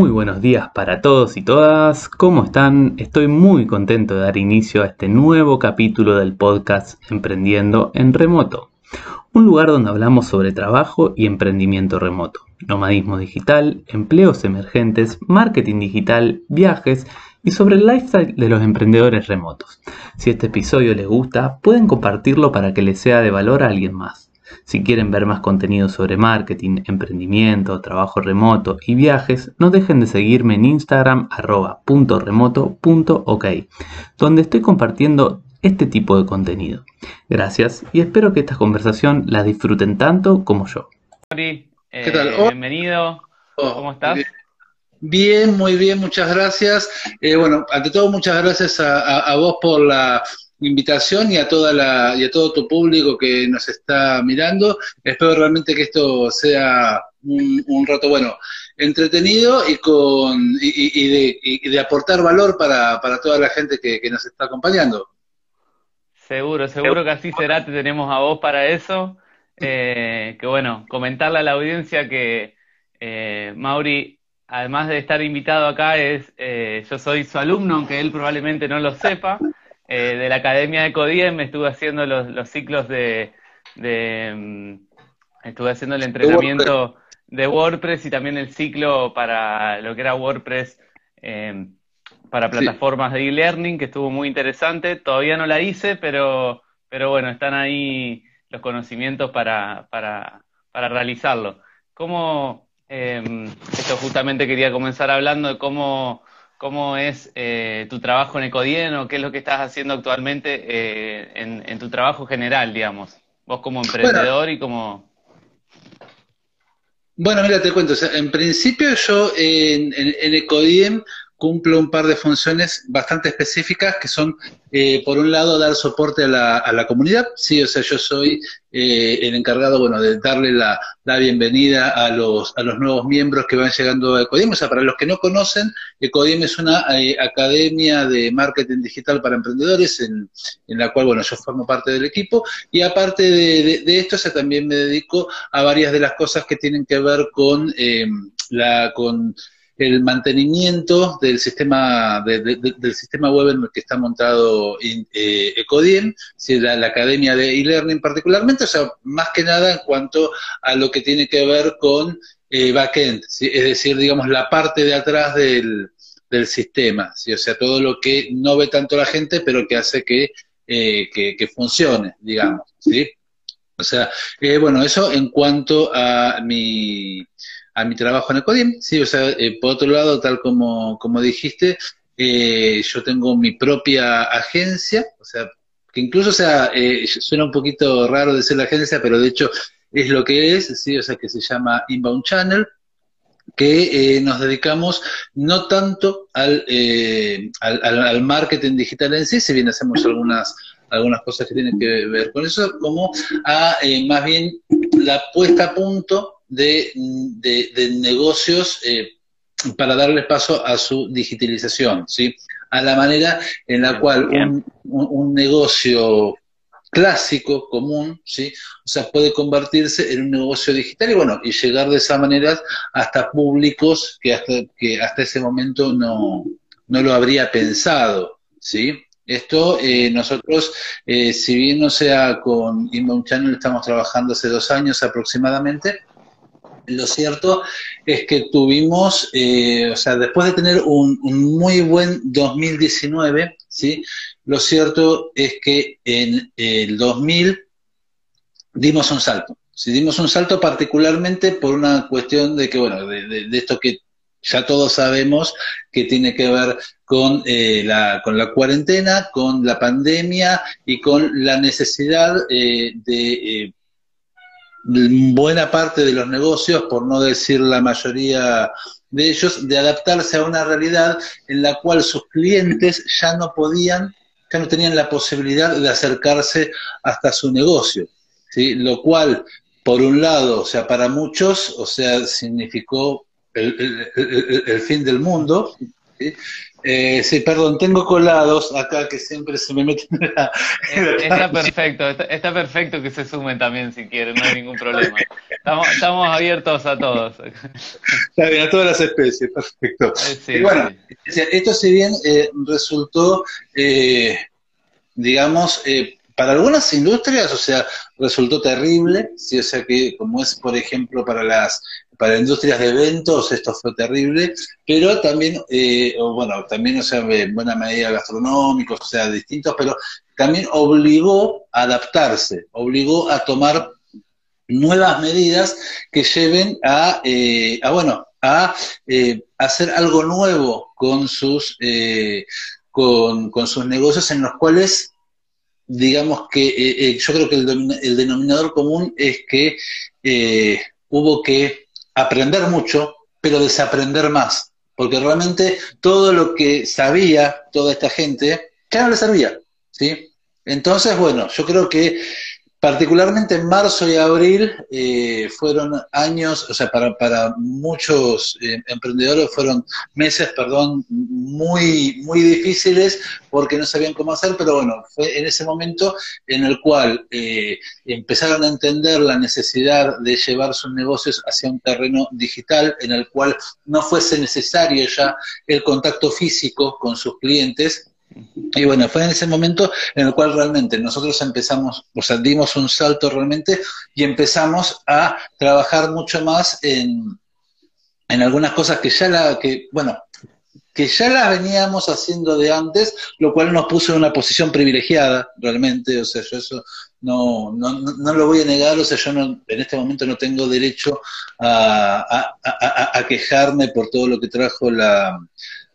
Muy buenos días para todos y todas. ¿Cómo están? Estoy muy contento de dar inicio a este nuevo capítulo del podcast Emprendiendo en Remoto. Un lugar donde hablamos sobre trabajo y emprendimiento remoto, nomadismo digital, empleos emergentes, marketing digital, viajes y sobre el lifestyle de los emprendedores remotos. Si este episodio les gusta, pueden compartirlo para que les sea de valor a alguien más. Si quieren ver más contenido sobre marketing, emprendimiento, trabajo remoto y viajes, no dejen de seguirme en Instagram arroba donde estoy compartiendo este tipo de contenido. Gracias y espero que esta conversación la disfruten tanto como yo. ¿Qué tal? Eh, bienvenido. Oh, ¿Cómo estás? Bien, muy bien, muchas gracias. Eh, bueno, ante todo, muchas gracias a vos por la invitación y a toda la y a todo tu público que nos está mirando. Espero realmente que esto sea un, rato bueno, entretenido y con y, de, aportar valor para, para toda la gente que, nos está acompañando. Seguro, seguro que así será. Te tenemos a vos para eso. Eh, que bueno, comentarle a la audiencia que eh, Mauri, además de estar invitado acá, es eh, yo soy su alumno, aunque él probablemente no lo sepa. Eh, de la Academia de Codiem, estuve haciendo los, ciclos de, mm, estuve haciendo el entrenamiento de WordPress y también el ciclo para lo que era WordPress em, para plataformas de e-learning, que estuvo muy interesante. Todavía no la hice, pero, pero bueno, están ahí los conocimientos para, para, para realizarlo. ¿Cómo, em, esto justamente quería comenzar hablando de cómo cómo es eh, tu trabajo en Ecodien o qué es lo que estás haciendo actualmente eh, en, tu trabajo general, digamos. Vos como emprendedor y como... Bueno, mira, te cuento. en principio yo en, en, Ecodiem cumplo un par de funciones bastante específicas que son, eh, por un lado, dar soporte a la, a la comunidad. Sí, o sea, yo soy eh, el encargado, bueno, de darle la, la, bienvenida a los, a los nuevos miembros que van llegando a Ecodiem. O sea, para los que no conocen, Ecodiem es una eh, academia de marketing digital para emprendedores en, en, la cual, bueno, yo formo parte del equipo. Y aparte de, de, esto, o sea, también me dedico a varias de las cosas que tienen que ver con la, con el mantenimiento del sistema del sistema web en el que está montado eh, Ecodien, la, academia de e-learning particularmente, o sea, más que nada en cuanto a lo que tiene que ver con eh, backend, es decir, digamos, la parte de atrás del, del sistema, ¿sí? o sea, todo lo que no ve tanto la gente, pero que hace que, eh, que, funcione, digamos, ¿sí? O sea, eh, bueno, eso en cuanto a mi a mi trabajo en Ecodim. Sí, o sea, eh, por otro lado, tal como, como dijiste, eh, yo tengo mi propia agencia, o sea, que incluso, o sea, eh, suena un poquito raro decir la agencia, pero de hecho es lo que es, sí, o sea, que se llama Inbound Channel, que nos dedicamos no tanto al, al, al, marketing digital en sí, si bien hacemos algunas algunas cosas que tienen que ver con eso, como a más bien la puesta a punto de, de, negocios eh, para darle paso a su digitalización, ¿sí? A la manera en la cual un, un, negocio clásico, común, ¿sí? O sea, puede convertirse en un negocio digital y bueno, y llegar de esa manera hasta públicos que hasta, que hasta ese momento no, no lo habría pensado, ¿sí? Esto eh, nosotros, eh, si bien no sea con Inbound Channel, estamos trabajando hace dos años aproximadamente, lo cierto es que tuvimos, eh, o sea, después de tener un, muy buen 2019, ¿sí? Lo cierto es que en el 2000 dimos un salto. Sí, dimos un salto particularmente por una cuestión de que, bueno, de, esto que ya todos sabemos que tiene que ver con, eh, la, con la cuarentena, con la pandemia y con la necesidad eh, de buena parte de los negocios, por no decir la mayoría de ellos, de adaptarse a una realidad en la cual sus clientes ya no podían, ya no tenían la posibilidad de acercarse hasta su negocio, ¿sí? Lo cual, por un lado, o sea, para muchos, o sea, significó el, fin del mundo, Eh, sí, perdón, tengo colados acá que siempre se me meten en la... está perfecto, está, perfecto que se sumen también si quieren, no hay ningún problema. Estamos, abiertos a todos. Está bien, a todas las especies, perfecto. Eh, y bueno, esto si bien eh, resultó, digamos, para algunas industrias, o sea, resultó terrible, ¿sí? o sea que como es, por ejemplo, para las para industrias de eventos esto fue terrible, pero también, eh, bueno, también, o sea, en buena medida gastronómicos, o sea, distintos, pero también obligó a adaptarse, obligó a tomar nuevas medidas que lleven a, eh, a bueno, a eh, hacer algo nuevo con sus, con, con sus negocios en los cuales digamos que eh, eh, yo creo que el, denominador común es que eh, hubo que aprender mucho, pero desaprender más, porque realmente todo lo que sabía toda esta gente ya no le servía, ¿sí? Entonces, bueno, yo creo que Particularmente en marzo y abril eh, fueron años, o sea, para, para muchos eh, emprendedores fueron meses, perdón, muy, muy difíciles porque no sabían cómo hacer, pero bueno, fue en ese momento en el cual eh, empezaron a entender la necesidad de llevar sus negocios hacia un terreno digital en el cual no fuese necesario ya el contacto físico con sus clientes, y bueno, fue en ese momento en el cual realmente nosotros empezamos, o sea, dimos un salto realmente y empezamos a trabajar mucho más en, en algunas cosas que ya la, que, bueno, que ya las veníamos haciendo de antes, lo cual nos puso en una posición privilegiada, realmente, o sea, yo eso no, no, no, lo voy a negar, o sea, yo no, en este momento no tengo derecho a, a quejarme por todo lo que trajo la,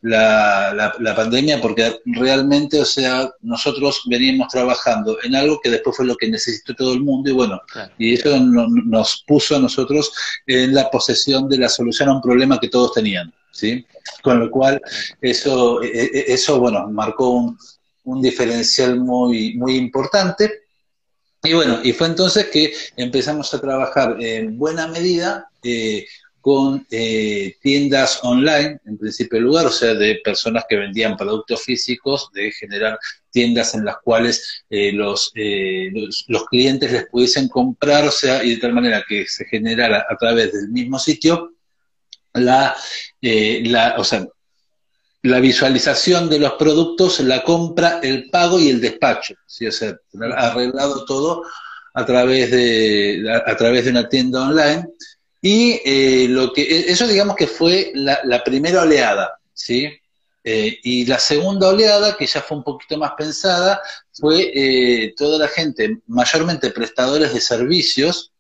la, la, pandemia porque realmente, o sea, nosotros veníamos trabajando en algo que después fue lo que necesitó todo el mundo y bueno, y eso nos puso a nosotros en la posesión de la solución a un problema que todos tenían, ¿sí? Con lo cual, eso, e, e, eso bueno, marcó un, un diferencial muy, muy importante. Y bueno, y fue entonces que empezamos a trabajar en buena medida eh, con eh, tiendas online, en principio lugar, o sea, de personas que vendían productos físicos, de generar tiendas en las cuales eh, los, eh, los, clientes les pudiesen comprar, o sea, y de tal manera que se generara a través del mismo sitio la, la, o sea, la visualización de los productos, la compra, el pago y el despacho, ¿sí? o sea, arreglado todo a través de, a través de una tienda online y eh, lo que, e, eso digamos que fue la, primera oleada, ¿sí? Eh, y la segunda oleada, que ya fue un poquito más pensada, fue eh, toda la gente, mayormente prestadores de servicios,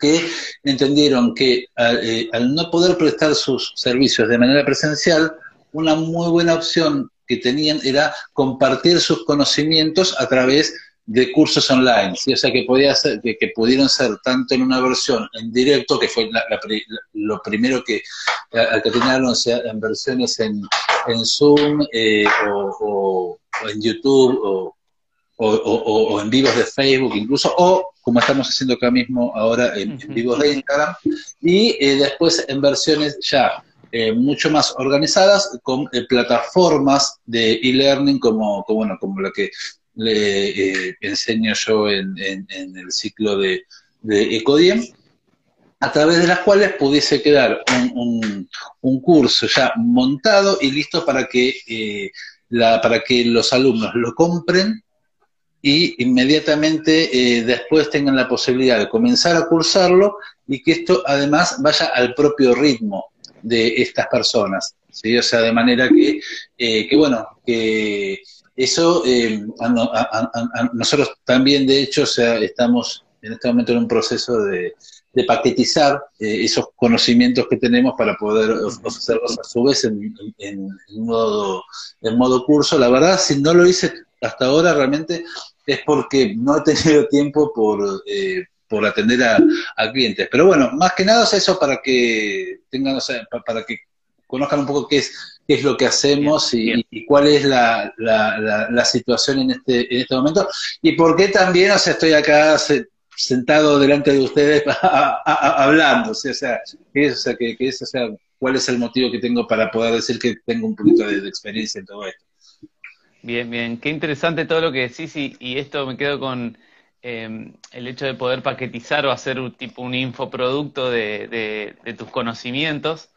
que entendieron que al no poder prestar sus servicios de manera presencial, una muy buena opción que tenían era compartir sus conocimientos a través de cursos online, ¿sí? o sea que podía ser, que, pudieron ser tanto en una versión en directo, que fue lo primero que tenían, o sea, en versiones en, en Zoom eh, o, en YouTube o, o, en vivos de Facebook incluso, o como estamos haciendo acá mismo ahora en, vivos de Instagram, y eh, después en versiones ya eh, mucho más organizadas con plataformas de e-learning como, como, bueno, como la que le eh, enseño yo en, el ciclo de, de, Ecodiem, a través de las cuales pudiese quedar un, curso ya montado y listo para que, eh, la, para que los alumnos lo compren y inmediatamente eh, después tengan la posibilidad de comenzar a cursarlo y que esto además vaya al propio ritmo de estas personas, ¿sí? O sea, de manera que, que bueno, que eso, eh, nosotros también, de hecho, o sea, estamos en este momento en un proceso de, paquetizar eh, esos conocimientos que tenemos para poder ofrecerlos a su vez en, modo, en modo curso. La verdad, si no lo hice hasta ahora, realmente es porque no he tenido tiempo por, eh, por atender a, clientes. Pero bueno, más que nada es eso para que tengan, o sea, para que conozcan un poco qué es qué es lo que hacemos y, cuál es la, la, situación en este, en este momento. Y por qué también, o sea, estoy acá sentado delante de ustedes hablando, o sea, que, o sea, que, que, es, o sea, cuál es el motivo que tengo para poder decir que tengo un poquito de, experiencia en todo esto. Bien, bien, qué interesante todo lo que decís y, esto me quedo con em, el hecho de poder paquetizar o hacer un tipo un infoproducto de, de tus conocimientos,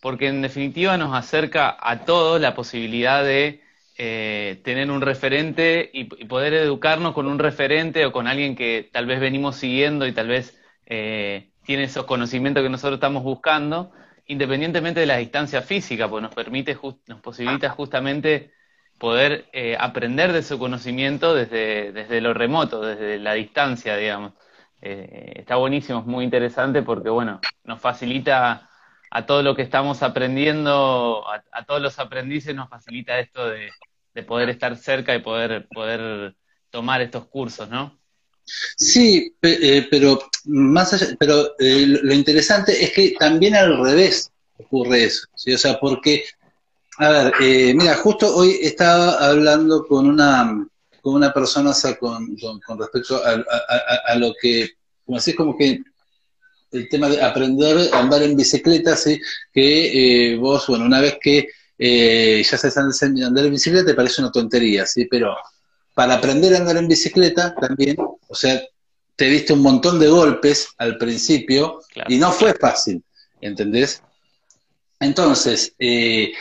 porque en definitiva nos acerca a todos la posibilidad de eh, tener un referente y, poder educarnos con un referente o con alguien que tal vez venimos siguiendo y tal vez eh, tiene esos conocimientos que nosotros estamos buscando, independientemente de la distancia física, pues nos permite, nos posibilita justamente poder eh, aprender de su conocimiento desde, desde lo remoto, desde la distancia, digamos. está buenísimo, es muy interesante porque, bueno, nos facilita a todo lo que estamos aprendiendo, a todos los aprendices nos facilita esto de, de poder estar cerca y poder, poder tomar estos cursos, ¿no? Sí, eh, pero más allá, pero eh, lo interesante es que también al revés ocurre eso. O sea, porque, a ver, eh, mira, justo hoy estaba hablando con una, con una persona, con, respecto a, lo que, como así, como que el tema de aprender a andar en bicicleta, ¿sí? Que vos, bueno, una vez que eh, ya sabes andar en bicicleta, te parece una tontería, ¿sí? Pero para aprender a andar en bicicleta también, o sea, te diste un montón de golpes al principio y no fue fácil, ¿entendés? Entonces, eh,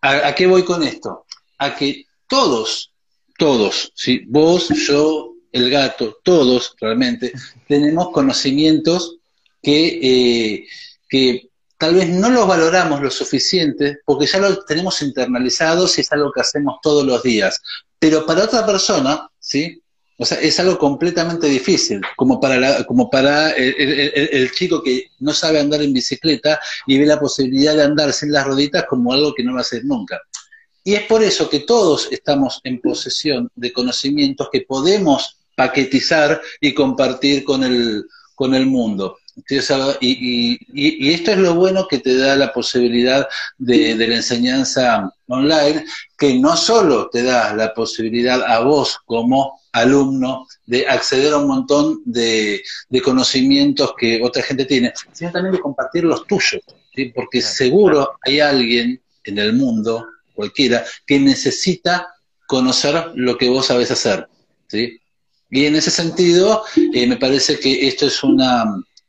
¿a, qué voy con esto? A que todos, todos, ¿sí? vos, yo, el gato, todos realmente, tenemos conocimientos que, eh, que tal vez no los valoramos lo suficiente porque ya lo tenemos internalizado y es algo que hacemos todos los días. Pero para otra persona, ¿sí? O sea, es algo completamente difícil, como para, como para el, chico que no sabe andar en bicicleta y ve la posibilidad de andar sin las roditas como algo que no va a hacer nunca. Y es por eso que todos estamos en posesión de conocimientos que podemos paquetizar y compartir con el, con el mundo. Y, esto es lo bueno que te da la posibilidad de, la enseñanza online, que no solo te da la posibilidad a vos como alumno de acceder a un montón de, conocimientos que otra gente tiene, sino también de compartir los tuyos, porque seguro hay alguien en el mundo, cualquiera, que necesita conocer lo que vos sabés hacer. ¿sí? Y en ese sentido, eh, me parece que esto es una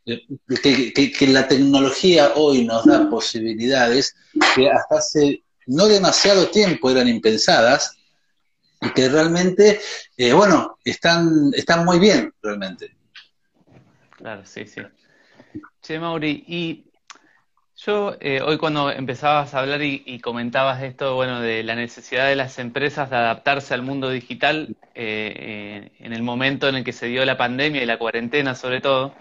que, la tecnología hoy nos da posibilidades que hasta hace no demasiado tiempo eran impensadas y que realmente, eh, bueno, están, están muy bien, realmente. Claro, sí, sí. Che, Mauri, y yo eh, hoy cuando empezabas a hablar y, comentabas esto, bueno, de la necesidad de las empresas de adaptarse al mundo digital eh, en el momento en el que se dio la pandemia y la cuarentena sobre todo,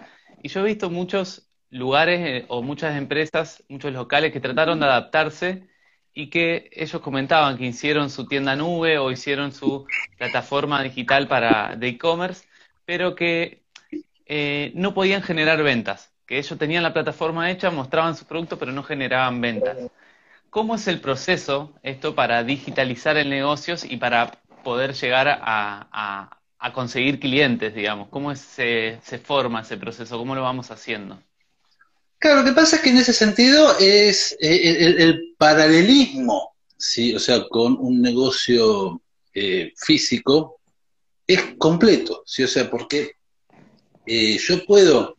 y yo he visto muchos lugares eh, o muchas empresas, muchos locales que trataron de adaptarse y que ellos comentaban que hicieron su tienda nube o hicieron su plataforma digital para de e-commerce, pero que eh, no podían generar ventas, que ellos tenían la plataforma hecha, mostraban su producto, pero no generaban ventas. ¿Cómo es el proceso esto para digitalizar el negocio y para poder llegar a, a conseguir clientes, digamos? ¿Cómo se, forma ese proceso? ¿Cómo lo vamos haciendo? Claro, lo que pasa es que en ese sentido es eh, el, paralelismo, ¿sí? o sea, con un negocio eh, físico, es completo, ¿sí? o sea, porque eh, yo puedo,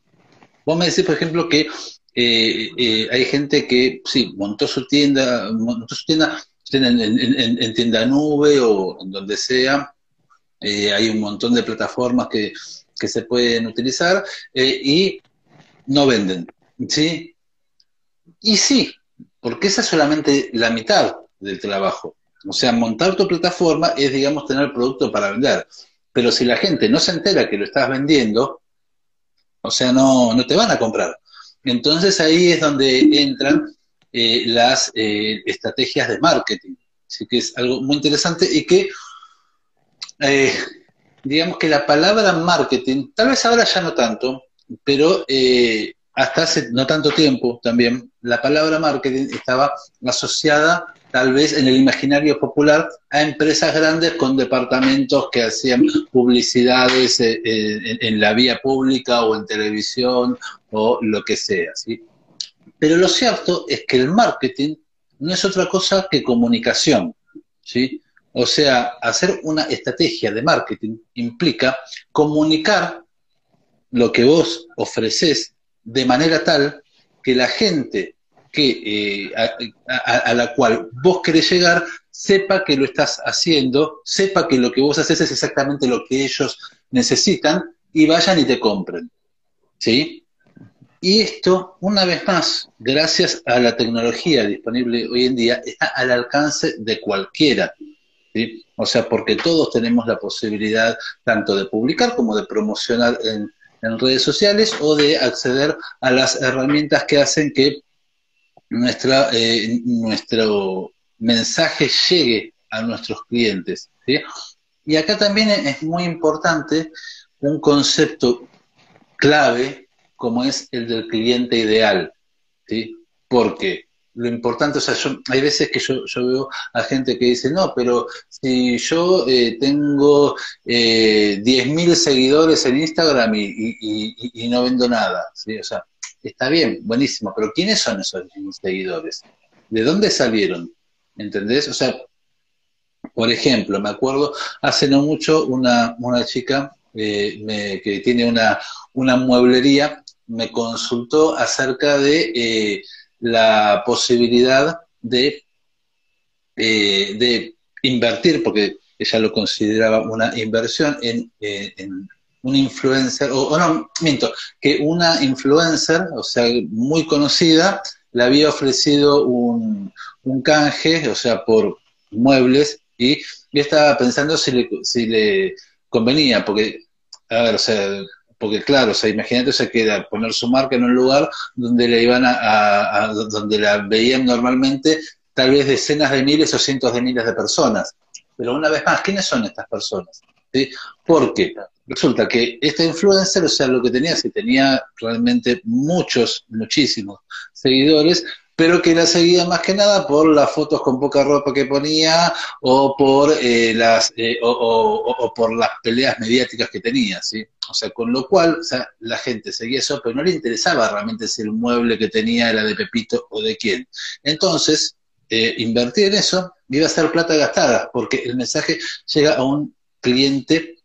vos me decís, por ejemplo, que hay gente que, sí, montó su tienda, montó su tienda en tienda nube o en donde sea, eh, hay un montón de plataformas que, se pueden utilizar eh, y no venden, ¿sí? Y sí, porque esa es solamente la mitad del trabajo. O sea, montar tu plataforma es, digamos, tener producto para vender. Pero si la gente no se entera que lo estás vendiendo, o sea, no, no te van a comprar. Entonces ahí es donde entran eh, las estrategias de marketing. Así que es algo muy interesante y que eh, digamos que la palabra marketing, tal vez ahora ya no tanto, pero eh, hasta hace no tanto tiempo también, la palabra marketing estaba asociada tal vez en el imaginario popular a empresas grandes con departamentos que hacían publicidades eh, en, la vía pública o en televisión o lo que sea, ¿sí? Pero lo cierto es que el marketing no es otra cosa que comunicación, ¿sí? O sea, hacer una estrategia de marketing implica comunicar lo que vos ofreces de manera tal que la gente que, eh, a, la cual vos querés llegar sepa que lo estás haciendo, sepa que lo que vos haces es exactamente lo que ellos necesitan y vayan y te compren. ¿Sí? Y esto, una vez más, gracias a la tecnología disponible hoy en día, está al alcance de cualquiera. O sea, porque todos tenemos la posibilidad tanto de publicar como de promocionar en, redes sociales o de acceder a las herramientas que hacen que eh, nuestro mensaje llegue a nuestros clientes. Y acá también es muy importante un concepto clave como es el del cliente ideal. ¿sí? Porque lo importante, o sea, yo, hay veces que yo, yo, veo a gente que dice, no, pero si yo eh, tengo eh, 10.000 seguidores en Instagram y, no vendo nada, ¿sí? O sea, está bien, buenísimo, pero ¿quiénes son esos seguidores? ¿De dónde salieron? ¿Entendés? O sea, por ejemplo, me acuerdo hace no mucho una, una chica eh, que tiene una, una mueblería me consultó acerca de eh, la posibilidad de, eh, de invertir, porque ella lo consideraba una inversión en, eh, un influencer, o, no, miento, que una influencer, o sea, muy conocida, le había ofrecido un, un canje, o sea, por muebles, y yo estaba pensando si le, si le convenía, porque, a ver, o sea, porque claro, o sea, imagínate, se queda poner su marca en un lugar donde le iban a, donde la veían normalmente tal vez decenas de miles o cientos de miles de personas. Pero una vez más, ¿quiénes son estas personas? ¿Sí? Porque resulta que esta influencer, o sea, lo que tenía, si tenía realmente muchos, muchísimos seguidores, pero que la seguía más que nada por las fotos con poca ropa que ponía o por eh, las eh, o, por las peleas mediáticas que tenía, ¿sí? O sea, con lo cual, la gente seguía eso, pero no le interesaba realmente si el mueble que tenía era de Pepito o de quién. Entonces, eh, invertir en eso iba a ser plata gastada, porque el mensaje llega a un cliente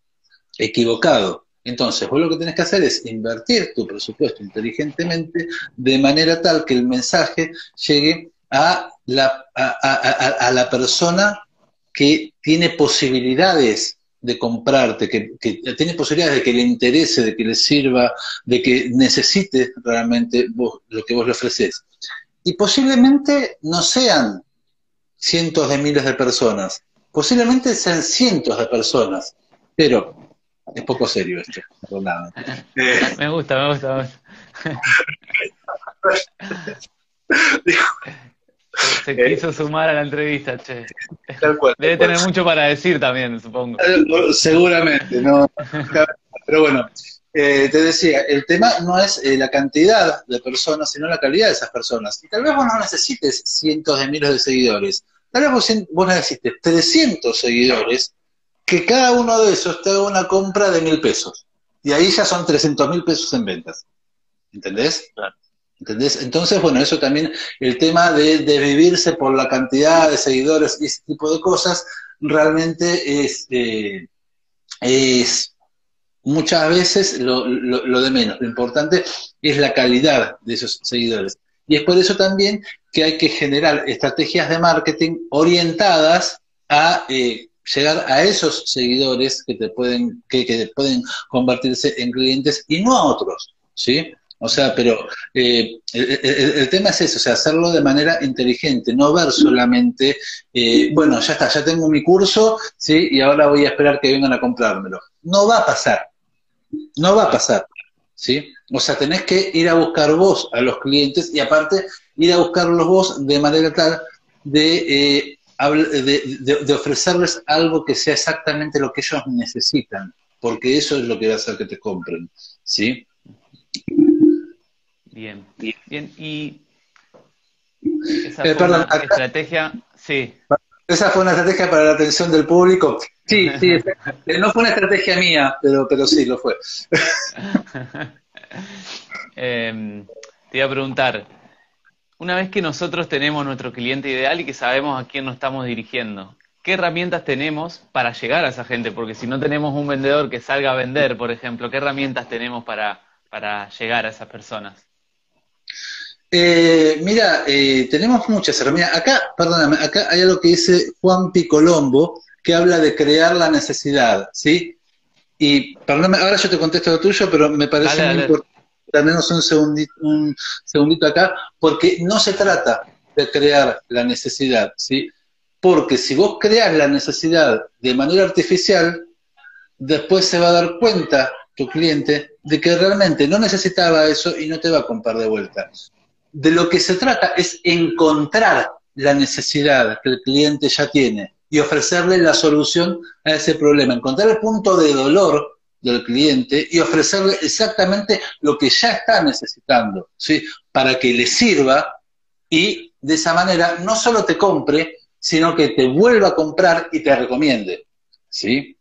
equivocado. Entonces, vos lo que tenés que hacer es invertir tu presupuesto inteligentemente de manera tal que el mensaje llegue a la, a, la persona que tiene posibilidades de comprarte, que, tiene posibilidades de que le interese, de que le sirva, de que necesite realmente lo que vos le ofreces. Y posiblemente no sean cientos de miles de personas, posiblemente sean cientos de personas, pero es poco serio esto, me gusta, me gusta, me Se quiso sumar a la entrevista, che. Debe tener mucho para decir también, supongo. Eh, seguramente, no. Pero bueno, eh, te decía, el tema no es eh, la cantidad de personas, sino la calidad de esas personas. Y tal vez vos no necesites cientos de miles de seguidores. Tal vez vos, vos necesites 300 seguidores que cada uno de esos te haga una compra de mil pesos. Y ahí ya son 300 mil pesos en ventas. ¿Entendés? ¿Entendés? Entonces, bueno, eso también, el tema de, vivirse por la cantidad de seguidores y ese tipo de cosas, realmente es, eh, es muchas veces lo, lo, de menos. Lo importante es la calidad de esos seguidores. Y es por eso también que hay que generar estrategias de marketing orientadas a eh, llegar a esos seguidores que te pueden, que, pueden convertirse en clientes y no a otros, ¿sí? O sea, pero eh, el, tema es eso, o sea, hacerlo de manera inteligente, no ver solamente, eh, bueno, ya está, ya tengo mi curso, ¿sí? Y ahora voy a esperar que vengan a comprármelo. No va a pasar, no va a pasar, ¿sí? O sea, tenés que ir a buscar vos a los clientes y aparte ir a buscarlos vos de manera tal de eh, de, ofrecerles algo que sea exactamente lo que ellos necesitan, porque eso es lo que va a hacer que te compren, ¿sí? Bien, bien, y esa eh, fue una estrategia, sí. Esa fue una estrategia para la atención del público. Sí, sí, no fue una estrategia mía, pero, pero sí lo fue. Em, te iba a preguntar, una vez que nosotros tenemos nuestro cliente ideal y que sabemos a quién nos estamos dirigiendo, ¿qué herramientas tenemos para llegar a esa gente? Porque si no tenemos un vendedor que salga a vender, por ejemplo, ¿qué herramientas tenemos para, para llegar a esas personas? Eh, mira, eh, tenemos muchas herramientas. Acá, perdóname, acá hay algo que dice Juan Picolombo, que habla de crear la necesidad, ¿sí? Y, perdóname, ahora yo te contesto lo tuyo, pero me parece muy importante menos un segundito, un segundito acá, porque no se trata de crear la necesidad, ¿sí? Porque si vos creas la necesidad de manera artificial, después se va a dar cuenta tu cliente de que realmente no necesitaba eso y no te va a comprar de vuelta. De lo que se trata es encontrar la necesidad que el cliente ya tiene y ofrecerle la solución a ese problema, encontrar el punto de dolor del cliente y ofrecerle exactamente lo que ya está necesitando, ¿sí? Para que le sirva y de esa manera no solo te compre, sino que te vuelva a comprar y te recomiende, ¿sí?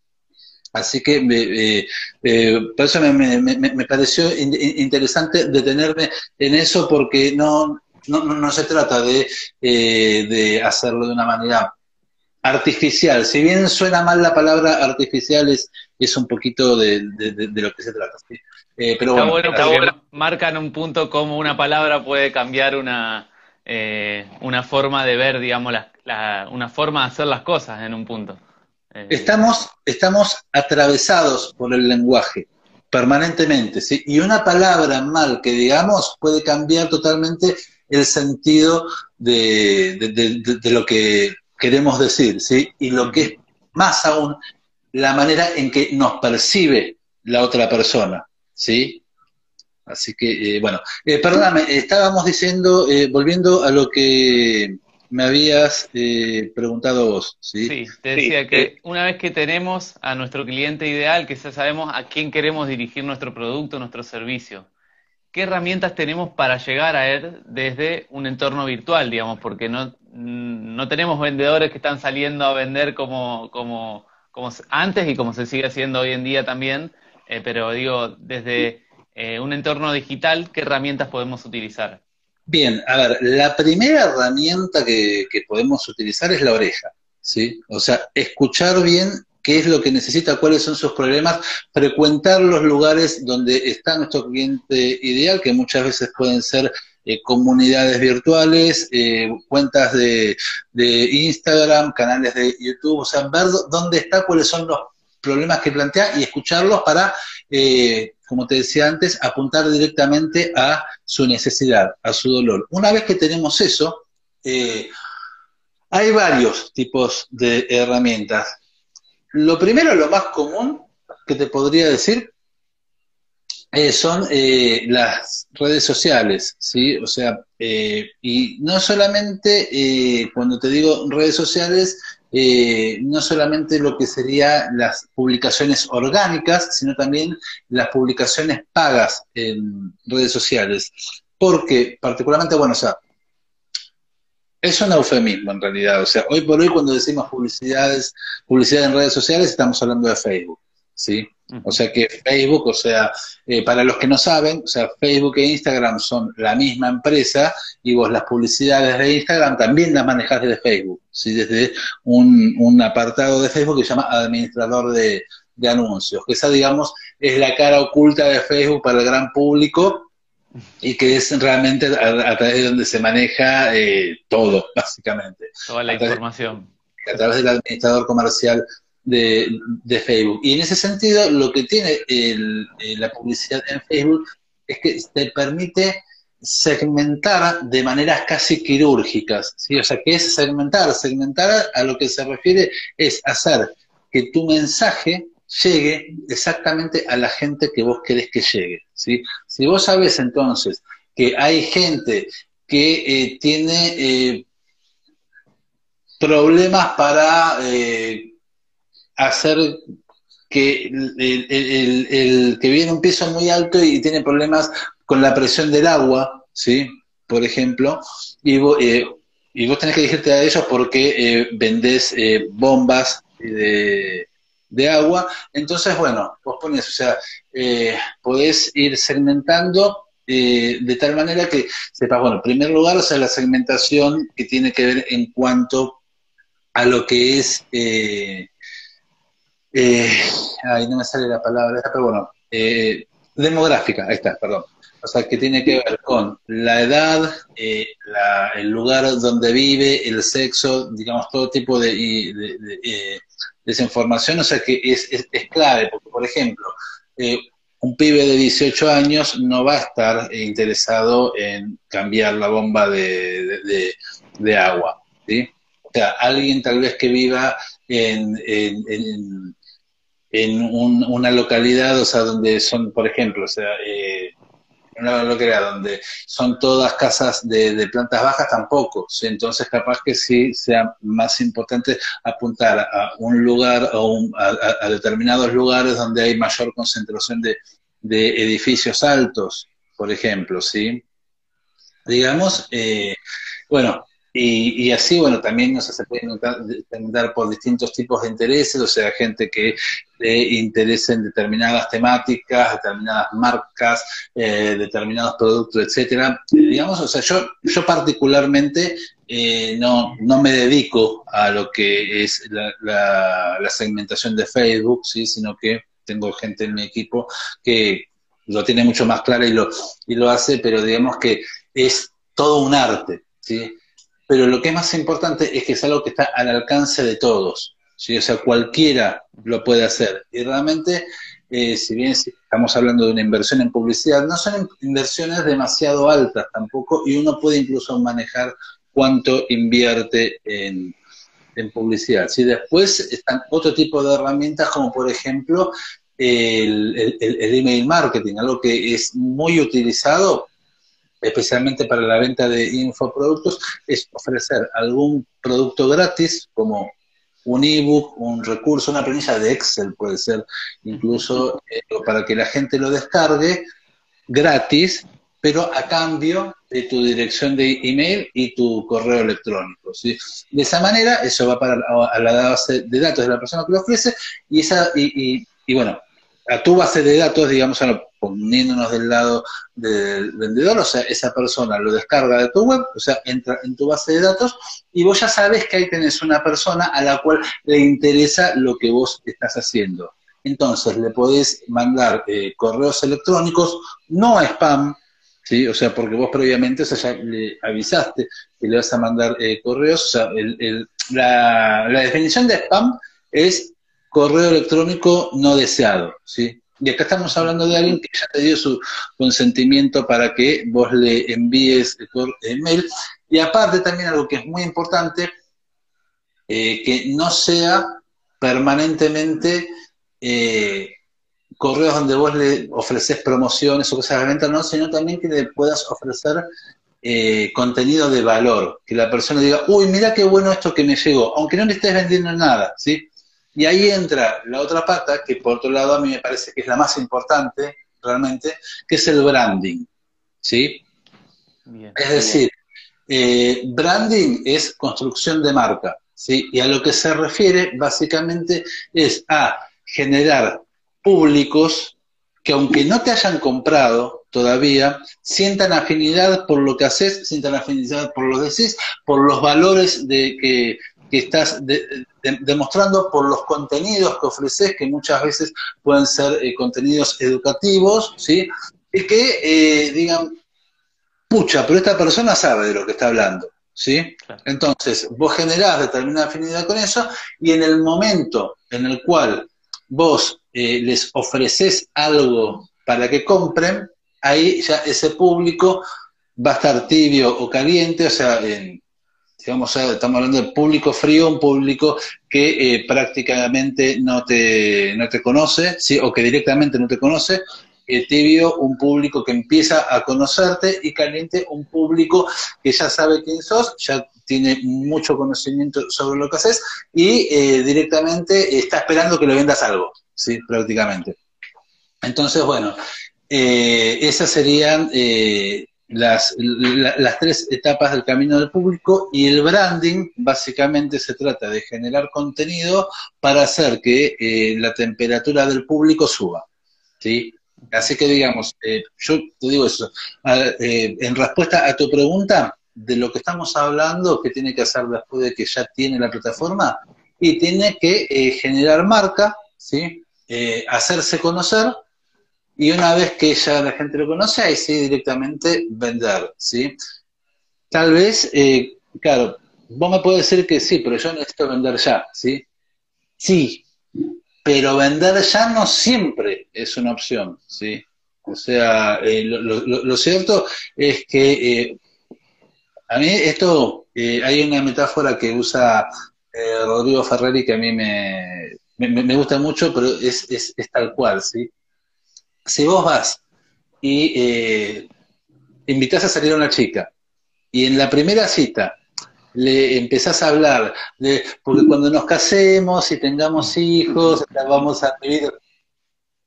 Así que eh, eh, por eso me, pareció interesante detenerme en eso porque no, no, se trata de, eh, de hacerlo de una manera artificial. Si bien suena mal la palabra artificial, es, es un poquito de, lo que se trata. Eh, pero está bueno, bueno marcan un punto como una palabra puede cambiar una, eh, una forma de ver, digamos, una forma de hacer las cosas en un punto. Eh, estamos, estamos atravesados por el lenguaje permanentemente, ¿sí? Y una palabra mal que digamos puede cambiar totalmente el sentido de, de lo que queremos decir, ¿sí? Y lo que es más aún, la manera en que nos percibe la otra persona, ¿sí? Así que, eh, bueno, eh, perdóname, estábamos diciendo, eh, volviendo a lo que me habías eh, preguntado vos, ¿sí? Sí, te decía que una vez que tenemos a nuestro cliente ideal, que ya sabemos a quién queremos dirigir nuestro producto, nuestro servicio, ¿qué herramientas tenemos para llegar a él desde un entorno virtual, digamos? Porque no, no tenemos vendedores que están saliendo a vender como, como, como antes y como se sigue haciendo hoy en día también, eh, pero digo, desde eh, un entorno digital, ¿qué herramientas podemos utilizar? Bien, a ver, la primera herramienta que, que podemos utilizar es la oreja, ¿sí? O sea, escuchar bien qué es lo que necesita, cuáles son sus problemas, frecuentar los lugares donde está nuestro cliente ideal, que muchas veces pueden ser eh, comunidades virtuales, eh, cuentas de, Instagram, canales de YouTube, o sea, ver dónde está, cuáles son los problemas que plantea y escucharlos para, eh, como te decía antes, apuntar directamente a su necesidad, a su dolor. Una vez que tenemos eso, hay varios tipos de herramientas. Lo primero, lo más común que te podría decir, eh, son eh, las redes sociales, ¿sí? O sea, eh, y no solamente, cuando te digo redes sociales, no solamente lo que serían las publicaciones orgánicas, sino también las publicaciones pagas en redes sociales. Porque, particularmente, bueno, o sea, es un eufemismo en realidad. O sea, hoy por hoy cuando decimos publicidades, publicidad en redes sociales, estamos hablando de Facebook, ¿sí? O sea que Facebook, o sea, eh, para los que no saben, o sea, Facebook e Instagram son la misma empresa y vos las publicidades de Instagram también las manejás desde Facebook, ¿sí? desde un, apartado de Facebook que se llama administrador de, anuncios, que esa, digamos, es la cara oculta de Facebook para el gran público y que es realmente a, través de donde se maneja eh, todo, básicamente. Toda la información. a través del administrador comercial de, Facebook. Y en ese sentido, lo que tiene eh, la publicidad en Facebook es que te permite segmentar de maneras casi quirúrgicas, ¿sí? O sea, que es segmentar? Segmentar a lo que se refiere es hacer que tu mensaje llegue exactamente a la gente que vos querés que llegue, ¿sí? Si vos sabés entonces que hay gente que eh, tiene eh, problemas para hacer que el, que viene un piso muy alto y tiene problemas con la presión del agua, ¿sí? Por ejemplo, y vos, eh, tenés que dirigirte a ellos porque eh, vendés eh, bombas de, de, agua. Entonces, bueno, vos pones, o sea, podés ir segmentando eh, de tal manera que sepas, bueno, en primer lugar, o sea, la segmentación que tiene que ver en cuanto a lo que es, eh, eh, ay, no me sale la palabra, pero bueno, demográfica, ahí está, perdón. O sea, que tiene que ver con la edad, el lugar donde vive, el sexo, digamos, todo tipo de, de, desinformación, o sea, que es, es, es clave, porque, por ejemplo, un pibe de 18 años no va a estar interesado en cambiar la bomba de, de, agua, ¿sí? O sea, alguien tal vez que viva en, en, en, una localidad, o sea, donde son, por ejemplo, o sea, eh, una localidad donde son todas casas de, plantas bajas, tampoco. Entonces, capaz que sí sea más importante apuntar a un lugar o a, determinados lugares donde hay mayor concentración de, edificios altos, por ejemplo, ¿sí? Digamos, eh, bueno, y, así, bueno, también no se puede entender por distintos tipos de intereses, o sea, gente que le interese en determinadas temáticas, determinadas marcas, eh, determinados productos, etcétera. digamos, o sea, yo, yo particularmente eh, no, no me dedico a lo que es la, la, segmentación de Facebook, ¿sí? sino que tengo gente en mi equipo que lo tiene mucho más claro y lo, y lo hace, pero digamos que es todo un arte, ¿sí? Pero lo que es más importante es que es algo que está al alcance de todos, ¿sí? o sea, cualquiera lo puede hacer. Y realmente, eh, si bien estamos hablando de una inversión en publicidad, no son inversiones demasiado altas tampoco, y uno puede incluso manejar cuánto invierte en, publicidad. ¿sí? Después están otro tipo de herramientas, como por ejemplo el, el email marketing, algo que es muy utilizado especialmente para la venta de infoproductos, es ofrecer algún producto gratis, como un ebook, un recurso, una planilla de Excel puede ser, incluso eh, para que la gente lo descargue gratis, pero a cambio de tu dirección de email y tu correo electrónico. ¿sí? De esa manera, eso va para a la base de datos de la persona que lo ofrece y, esa, y, y bueno, a tu base de datos, digamos, poniéndonos del lado del vendedor, o sea, esa persona lo descarga de tu web, o sea, entra en tu base de datos y vos ya sabes que ahí tenés una persona a la cual le interesa lo que vos estás haciendo. Entonces, le podés mandar eh, correos electrónicos, no a spam, ¿sí? O sea, porque vos previamente, o sea, ya le avisaste que le vas a mandar eh, correos, o sea, la, la definición de spam es correo electrónico no deseado, ¿sí? Y acá estamos hablando de alguien que ya te dio su consentimiento para que vos le envíes el mail. Y aparte también algo que es muy importante, eh, que no sea permanentemente eh, correos donde vos le ofreces promociones o cosas de venta, no, sino también que le puedas ofrecer eh, contenido de valor, que la persona diga, uy, mira qué bueno esto que me llegó, aunque no le estés vendiendo nada, ¿sí? Y ahí entra la otra pata, que por otro lado a mí me parece que es la más importante realmente, que es el branding. ¿Sí? es decir, eh, branding es construcción de marca. ¿sí? Y a lo que se refiere básicamente es a generar públicos que aunque no te hayan comprado todavía, sientan afinidad por lo que haces, sientan afinidad por lo que decís, por los valores de que, que estás demostrando por los contenidos que ofreces, que muchas veces pueden ser eh, contenidos educativos, ¿sí? Y que eh, digan, pucha, pero esta persona sabe de lo que está hablando, ¿sí? Entonces, vos generás determinada afinidad con eso y en el momento en el cual vos eh, les ofreces algo para que compren, ahí ya ese público va a estar tibio o caliente, o sea, en, digamos, estamos hablando de público frío, un público que eh, prácticamente no te, no te conoce, ¿sí? o que directamente no te conoce, eh, tibio, un público que empieza a conocerte, y caliente, un público que ya sabe quién sos, ya tiene mucho conocimiento sobre lo que haces, y eh, directamente está esperando que le vendas algo, ¿sí? prácticamente. Entonces, bueno, esas serían las, las tres etapas del camino del público y el branding básicamente se trata de generar contenido para hacer que eh, la temperatura del público suba. ¿sí? Así que digamos, eh, yo te digo eso, eh, en respuesta a tu pregunta, de lo que estamos hablando, ¿qué tiene que hacer después de que ya tiene la plataforma? Y tiene que eh, generar marca, ¿sí? hacerse conocer, y una vez que ya la gente lo conoce, ahí sí directamente vender, ¿sí? Tal vez, claro, vos me puedes decir que sí, pero yo necesito vender ya, ¿sí? Sí, pero vender ya no siempre es una opción, ¿sí? O sea, eh, lo, cierto es que eh, a mí esto, eh, hay una metáfora que usa Rodrigo Ferreri que a mí me, me, gusta mucho, pero es, es, es, tal cual, ¿sí? Si vos vas y invitas a salir a una chica y en la primera cita le empezás a hablar de, porque cuando nos casemos y tengamos hijos, vamos a vivir,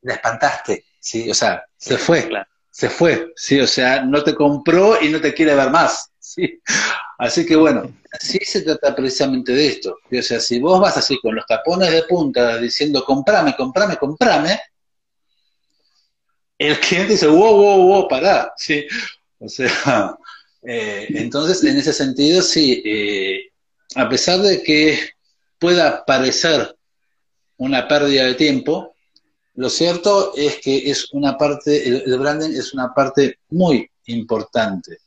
la espantaste, ¿sí? O sea, se fue, se fue, ¿sí? O sea, no te compró y no te quiere ver más, ¿sí? Así que bueno, así se trata precisamente de esto. O sea, si vos vas así con los tapones de punta diciendo comprame, comprame, comprame, el cliente dice, wow, wow, wow, pará, ¿sí? O sea, eh, entonces, en ese sentido, sí, eh, a pesar de que pueda parecer una pérdida de tiempo, lo cierto es que es una parte, el, branding es una parte muy importante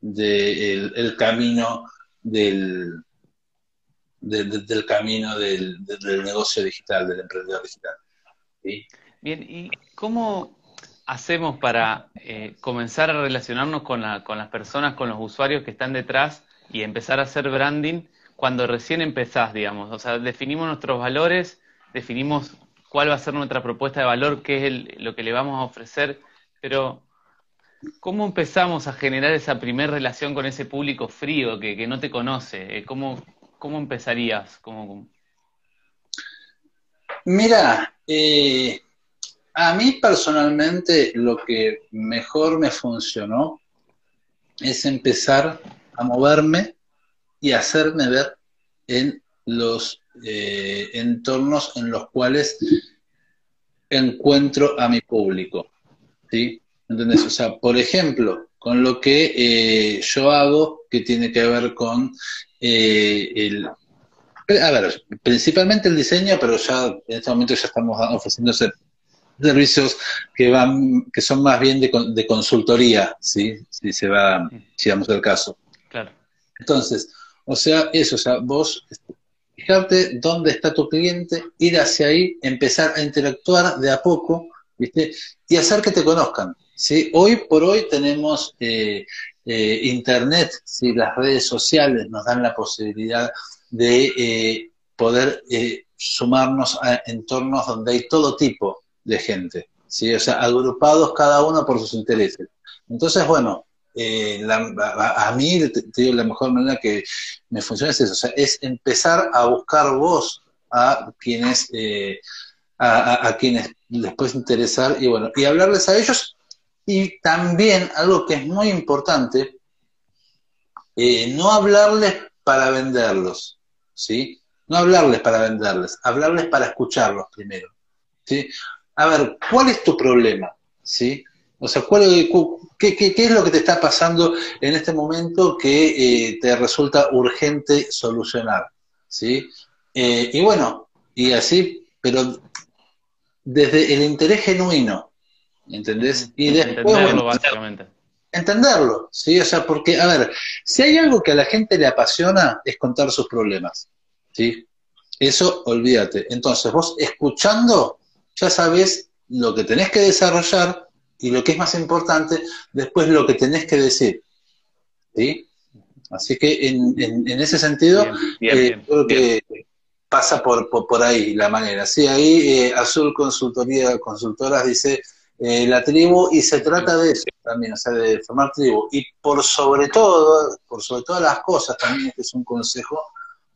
del camino del, del, camino del, negocio digital, del emprendedor digital. Bien, ¿y cómo, hacemos para eh, comenzar a relacionarnos con, con las personas, con los usuarios que están detrás y empezar a hacer branding cuando recién empezás, digamos? O sea, definimos nuestros valores, definimos cuál va a ser nuestra propuesta de valor, qué es lo que le vamos a ofrecer, pero ¿cómo empezamos a generar esa primera relación con ese público frío que, no te conoce? Eh, ¿Cómo, cómo empezarías? ¿Cómo... Mira, eh, a mí personalmente lo que mejor me funcionó es empezar a moverme y hacerme ver en los eh, entornos en los cuales encuentro a mi público. ¿Sí? ¿Entendés? O sea, por ejemplo, con lo que eh, yo hago, que tiene que ver con eh, el... A ver, principalmente el diseño, pero ya en este momento ya estamos ofreciéndose servicios que van, que son más bien de, de consultoría, ¿sí? Si se va, si vamos al caso. Claro. Entonces, o sea, eso, o sea, vos fijarte dónde está tu cliente, ir hacia ahí, empezar a interactuar de a poco, ¿viste? Y hacer que te conozcan, ¿sí? Hoy por hoy tenemos eh, eh, Internet, ¿sí? Las redes sociales nos dan la posibilidad de eh, poder sumarnos a entornos donde hay todo tipo de gente, ¿sí? O sea, agrupados cada uno por sus intereses. Entonces, bueno, eh, a, mí, te, digo, la mejor manera que me funciona es eso, o sea, es empezar a buscar vos a quienes, eh, a, quienes les puedes interesar y bueno, y hablarles a ellos. Y también algo que es muy importante, eh, no hablarles para venderlos, ¿sí? No hablarles para venderles, hablarles para escucharlos primero, ¿sí? A ver, ¿cuál es tu problema? ¿Sí? O sea, ¿cuál, qué, qué, es lo que te está pasando en este momento que eh, te resulta urgente solucionar? ¿Sí? Eh, y bueno, y así, pero desde el interés genuino, ¿entendés? Y después, entenderlo, básicamente. Entenderlo, ¿sí? O sea, porque, a ver, si hay algo que a la gente le apasiona, es contar sus problemas, ¿sí? Eso, olvídate. Entonces, vos escuchando ya sabes lo que tenés que desarrollar y lo que es más importante, después lo que tenés que decir. ¿Sí? Así que en, en, ese sentido, eh, creo que pasa por, por, ahí la manera. Sí, ahí eh, Azul Consultoría, Consultoras dice eh, la tribu y se trata de eso también, o sea, de formar tribu. Y por sobre todo, por sobre todas las cosas, también este es un consejo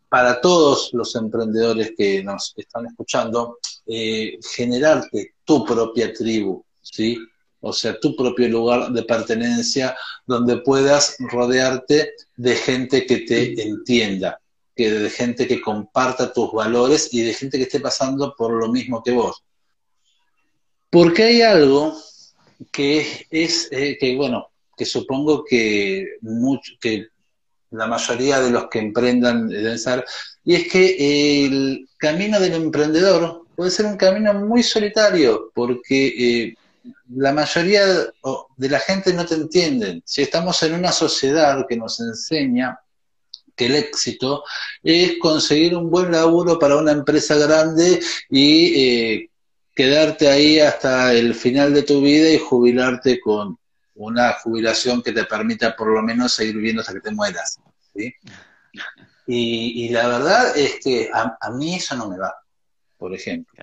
para todos los emprendedores que nos están escuchando, eh, generarte tu propia tribu, ¿sí? O sea, tu propio lugar de pertenencia donde puedas rodearte de gente que te entienda, que de gente que comparta tus valores y de gente que esté pasando por lo mismo que vos. Porque hay algo que es, eh, que bueno, que supongo que, mucho, que la mayoría de los que emprendan deben y es que el camino del emprendedor puede ser un camino muy solitario, porque eh, la mayoría de la gente no te entiende. Si estamos en una sociedad que nos enseña que el éxito es conseguir un buen laburo para una empresa grande y eh, quedarte ahí hasta el final de tu vida y jubilarte con una jubilación que te permita por lo menos seguir viviendo hasta que te mueras. Y, la verdad es que a, a, mí eso no me va, por ejemplo.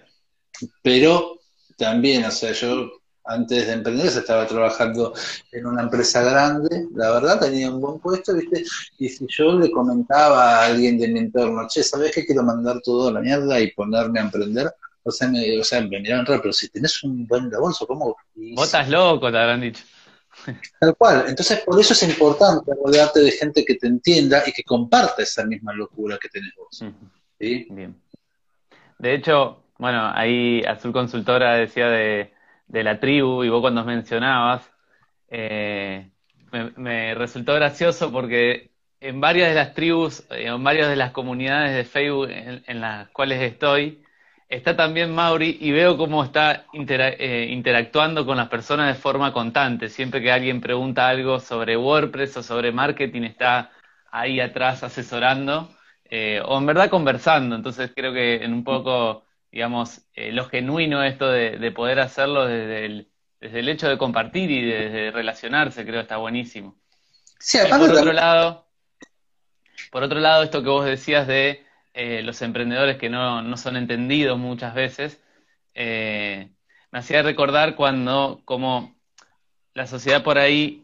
Pero también, o sea, yo antes de emprender estaba trabajando en una empresa grande, la verdad tenía un buen puesto, ¿viste? Y si yo le comentaba a alguien de mi entorno, che, ¿sabes qué quiero mandar todo a la mierda y ponerme a emprender? O sea, me, o sea, me miraban raro, pero si tenés un buen bolso, ¿cómo? Vos estás loco, te habrán dicho. Tal cual. Entonces, por eso es importante rodearte de gente que te entienda y que comparta esa misma locura que tenés vos. ¿sí? Bien. De hecho, bueno, ahí Azul Consultora decía de, de la tribu y vos cuando mencionabas, eh, me, resultó gracioso porque en varias de las tribus, eh, en varias de las comunidades de Facebook en, las cuales estoy, está también Mauri y veo cómo está eh, interactuando con las personas de forma constante. Siempre que alguien pregunta algo sobre WordPress o sobre marketing, está ahí atrás asesorando o en verdad conversando. Entonces creo que en un poco digamos, eh, lo genuino esto de, poder hacerlo desde el, desde el hecho de compartir y de, relacionarse, creo que está buenísimo. Sí, por otro lado, por otro lado, esto que vos decías de eh, los emprendedores que no, no, son entendidos muchas veces, eh, me hacía recordar cuando como la sociedad por ahí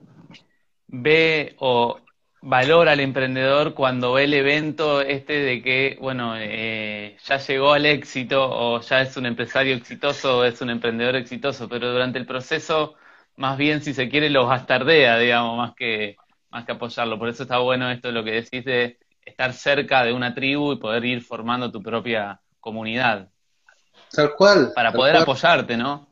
ve o valora al emprendedor cuando ve el evento este de que, bueno, eh, ya llegó al éxito o ya es un empresario exitoso o es un emprendedor exitoso, pero durante el proceso, más bien, si se quiere, lo bastardea, digamos, más que, más que apoyarlo. Por eso está bueno esto, lo que decís de estar cerca de una tribu y poder ir formando tu propia comunidad. Tal cual. Para poder apoyarte, ¿no?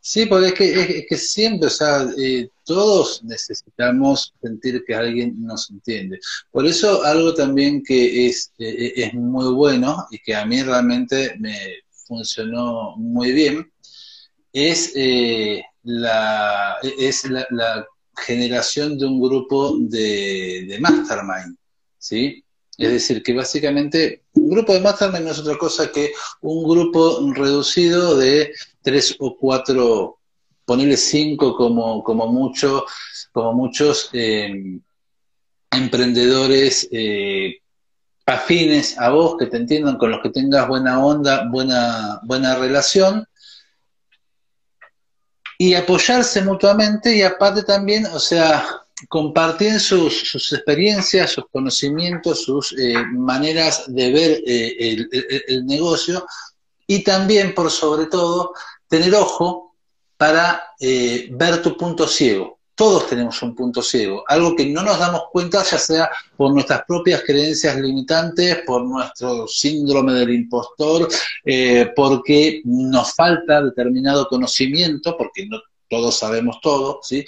Sí, porque es que, es, que siempre, o sea, eh, todos necesitamos sentir que alguien nos entiende. Por eso algo también que es, eh, es muy bueno y que a mí realmente me funcionó muy bien es, eh, la, es la, generación de un grupo de, de mastermind, ¿sí? Es decir, que básicamente un grupo de mastermind no es otra cosa que un grupo reducido de tres o cuatro, ponerle cinco como, como, mucho, como muchos eh, emprendedores eh, afines a vos, que te entiendan, con los que tengas buena onda, buena, buena relación, y apoyarse mutuamente y aparte también, o sea, compartir sus, sus experiencias, sus conocimientos, sus eh, maneras de ver el, el, negocio y también, por sobre todo, tener ojo para eh, ver tu punto ciego. Todos tenemos un punto ciego, algo que no nos damos cuenta, ya sea por nuestras propias creencias limitantes, por nuestro síndrome del impostor, eh, porque nos falta determinado conocimiento, porque no todos sabemos todo, ¿sí?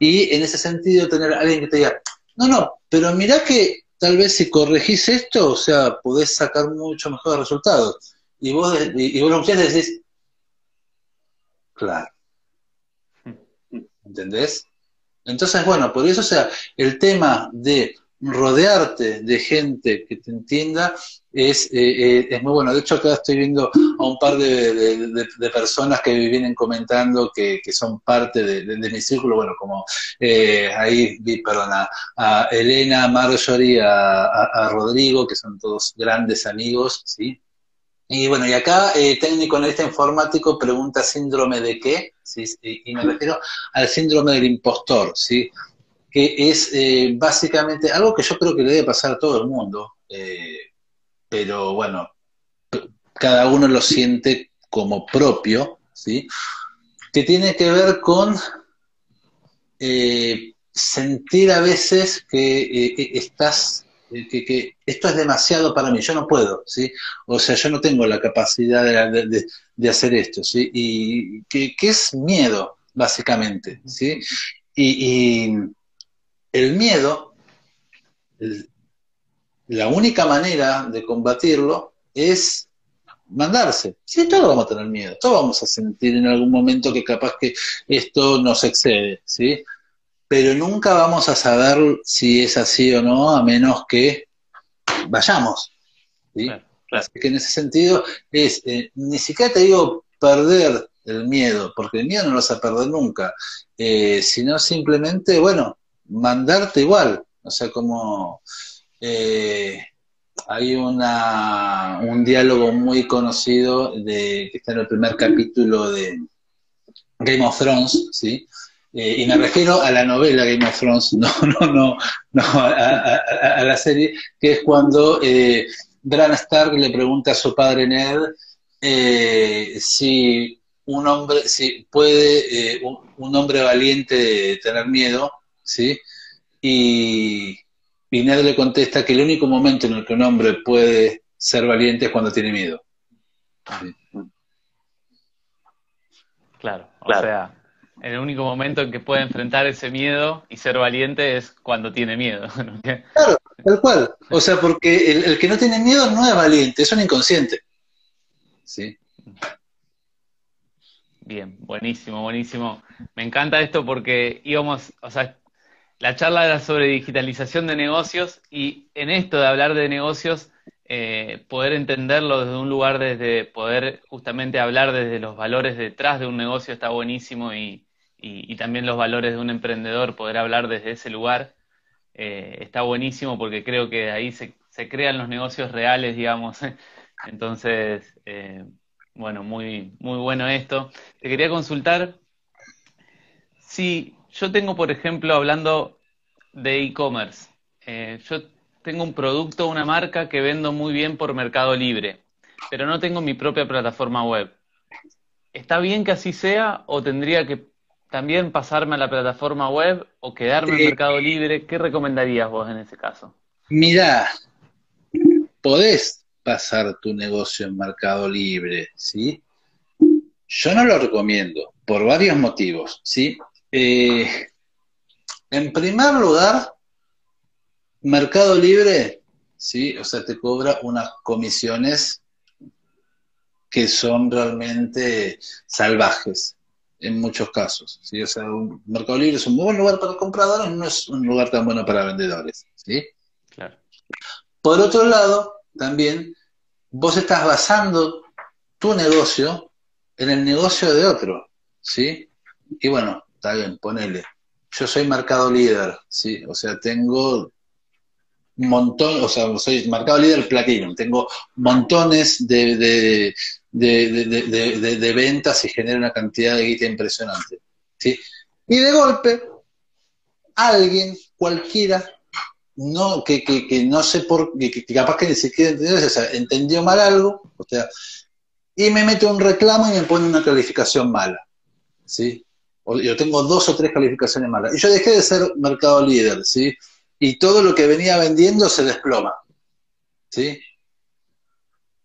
Y en ese sentido tener a alguien que te diga, no, no, pero mira que tal vez si corregís esto, o sea, podés sacar mucho mejores resultados. Y vos, y, vos lo que decís, Claro. ¿Entendés? Entonces, bueno, por eso, o sea, el tema de rodearte de gente que te entienda es, eh, eh, es muy bueno. De hecho, acá estoy viendo a un par de, personas que vienen comentando que, son parte de, mi círculo. Bueno, como eh, ahí vi, perdón, a, Elena, a Marjorie, a, a, Rodrigo, que son todos grandes amigos, ¿sí? Y bueno, y acá eh, técnico analista informático pregunta síndrome de qué, ¿sí? y me refiero al síndrome del impostor, ¿sí? que es eh, básicamente algo que yo creo que le debe pasar a todo el mundo, eh, pero bueno, cada uno lo siente como propio, ¿sí? que tiene que ver con eh, sentir a veces que estás que, esto es demasiado para mí, yo no puedo, ¿sí? O sea, yo no tengo la capacidad de, hacer esto, ¿sí? Y que, es miedo, básicamente, ¿sí? Y, el miedo, la única manera de combatirlo es mandarse. Sí, todos vamos a tener miedo, todos vamos a sentir en algún momento que capaz que esto nos excede, ¿sí? Pero nunca vamos a saber si es así o no, a menos que vayamos, ¿sí? Así que en ese sentido es, eh, ni siquiera te digo perder el miedo, porque el miedo no lo vas a perder nunca, eh, sino simplemente, bueno, mandarte igual, o sea, como eh, hay una, un diálogo muy conocido de, que está en el primer capítulo de Game of Thrones, ¿sí? Eh, y me refiero a la novela Game of Thrones, no, no, no, no a, la serie, que es cuando eh, Bran Stark le pregunta a su padre Ned eh, si un hombre, si puede eh, un, hombre valiente tener miedo, ¿sí? Y, Ned le contesta que el único momento en el que un hombre puede ser valiente es cuando tiene miedo. Claro, o sea, el único momento en que puede enfrentar ese miedo y ser valiente es cuando tiene miedo. Claro, tal cual. O sea, porque el, el, que no tiene miedo no es valiente, es un inconsciente. ¿Sí? Bien, buenísimo, buenísimo. Me encanta esto porque íbamos, o sea, la charla era sobre digitalización de negocios y en esto de hablar de negocios, eh, poder entenderlo desde un lugar, desde poder justamente hablar desde los valores detrás de un negocio está buenísimo y, y, también los valores de un emprendedor, poder hablar desde ese lugar eh, está buenísimo porque creo que ahí se, crean los negocios reales, digamos. Entonces, eh, bueno, muy, muy bueno esto. Te quería consultar si yo tengo, por ejemplo, hablando de e-commerce, eh, yo tengo un producto, una marca que vendo muy bien por Mercado Libre, pero no tengo mi propia plataforma web. ¿Está bien que así sea o tendría que también pasarme a la plataforma web o quedarme en Mercado Libre? ¿Qué recomendarías vos en ese caso? Mira, podés pasar tu negocio en Mercado Libre, ¿sí? Yo no lo recomiendo por varios motivos, ¿sí? Eh, en primer lugar, Mercado Libre, ¿sí? O sea, te cobra unas comisiones que son realmente salvajes en muchos casos, ¿sí? O sea, un Mercado Libre es un buen lugar para compradores, no es un lugar tan bueno para vendedores, ¿sí? Claro. Por otro lado, también vos estás basando tu negocio en el negocio de otro, ¿sí? Y bueno, está bien, ponele. Yo soy mercado líder, ¿sí? O sea, tengo un montón, o sea, soy mercado líder platinum, tengo montones de, de, de, de ventas y genero una cantidad de guita impresionante, ¿sí? Y de golpe, alguien, cualquiera, no, que, que, que no sé por qué, que, capaz que ni siquiera entendió, entendió mal algo, o sea, y me mete un reclamo y me pone una calificación mala, ¿sí? Yo tengo dos o tres calificaciones malas. Y yo dejé de ser mercado líder, ¿sí? Y todo lo que venía vendiendo se desploma, ¿sí?